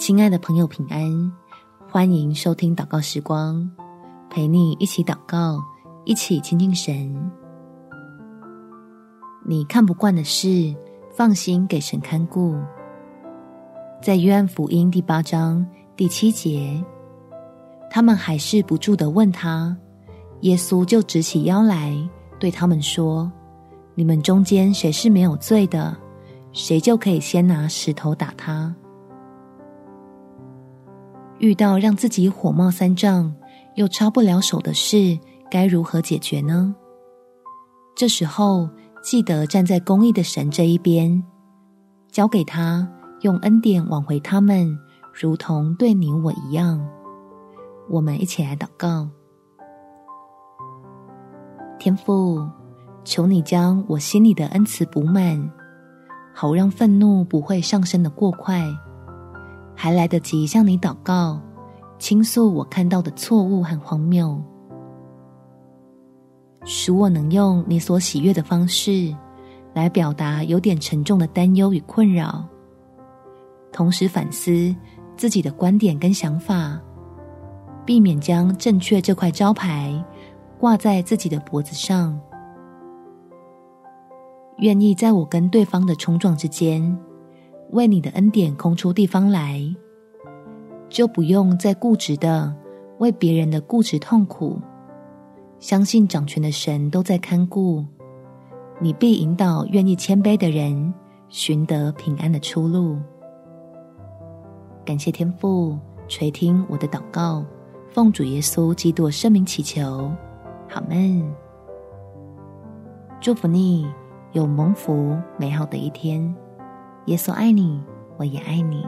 亲爱的朋友，平安！欢迎收听祷告时光，陪你一起祷告，一起亲近神。你看不惯的事，放心给神看顾。在约翰福音第八章第七节，他们还是不住地问他，耶稣就直起腰来，对他们说：“你们中间谁是没有罪的，谁就可以先拿石头打他。”遇到让自己火冒三丈又插不了手的事，该如何解决呢？这时候记得站在公义的神这一边，交给他，用恩典挽回他们，如同对你我一样。我们一起来祷告：天父，求你将我心里的恩慈补满，好让愤怒不会上升的过快。还来得及向你祷告，倾诉我看到的错误和荒谬，使我能用你所喜悦的方式来表达有点沉重的担忧与困扰，同时反思自己的观点跟想法，避免将正确这块招牌挂在自己的脖子上。愿意在我跟对方的冲撞之间，为你的恩典空出地方来，就不用再固执的为别人的固执痛苦。相信掌权的神都在看顾，你必引导愿意谦卑的人寻得平安的出路。感谢天父垂听我的祷告，奉主耶稣基督圣名祈求，阿们。祝福你有蒙福美好的一天。耶稣爱你，我也爱你。